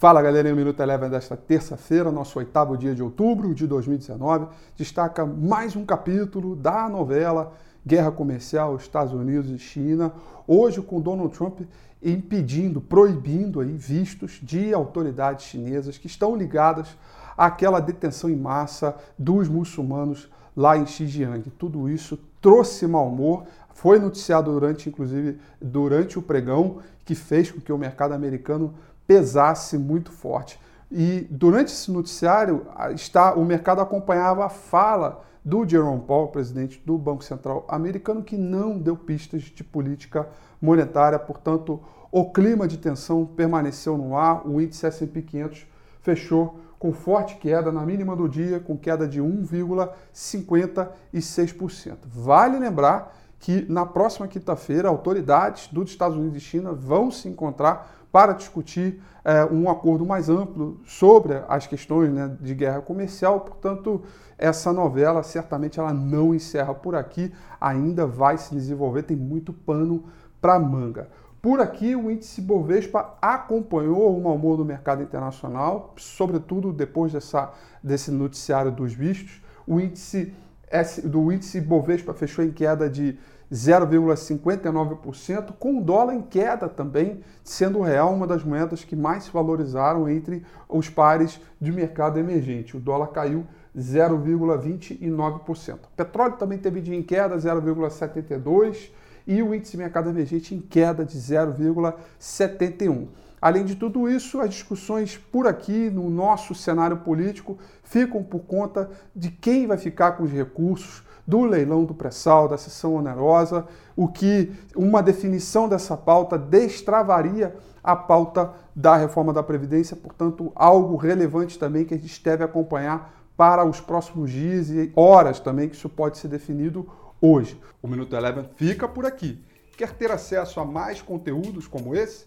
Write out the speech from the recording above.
Fala galerinha, o Minuto Eleven desta terça-feira, nosso oitavo dia de outubro de 2019, destaca mais um capítulo da novela Guerra Comercial Estados Unidos e China, hoje com Donald Trump impedindo, proibindo aí vistos de autoridades chinesas que estão ligadas àquela detenção em massa dos muçulmanos lá em Xinjiang. Tudo isso trouxe mau humor, foi noticiado durante, inclusive, durante o pregão, que fez com que o mercado americano pesasse muito forte. E durante esse noticiário, está, o mercado acompanhava a fala do Jerome Powell, presidente do Banco Central americano, que não deu pistas de política monetária. Portanto, o clima de tensão permaneceu no ar. O índice S&P 500 fechou com forte queda na mínima do dia, com queda de 1,56%. Vale lembrar que na próxima quinta-feira autoridades dos Estados Unidos e China vão se encontrar para discutir é, um acordo mais amplo sobre as questões né, de guerra comercial. Portanto, essa novela certamente ela não encerra por aqui, ainda vai se desenvolver, tem muito pano para manga. Por aqui, o índice Bovespa acompanhou o mau humor do mercado internacional, sobretudo depois dessa, desse noticiário dos vistos. O índice do índice Bovespa fechou em queda de 0,59%, com o dólar em queda também, sendo o real uma das moedas que mais se valorizaram entre os pares de mercado emergente. O dólar caiu 0,29%. O petróleo também teve dia em queda, 0,72%, e o índice de mercado emergente em queda de 0,71%. Além de tudo isso, as discussões por aqui no nosso cenário político ficam por conta de quem vai ficar com os recursos do leilão do pré-sal, da sessão onerosa, o que uma definição dessa pauta destravaria a pauta da reforma da Previdência, portanto, algo relevante também que a gente deve acompanhar para os próximos dias e horas também, que isso pode ser definido hoje. O Minuto Eleven fica por aqui. Quer ter acesso a mais conteúdos como esse?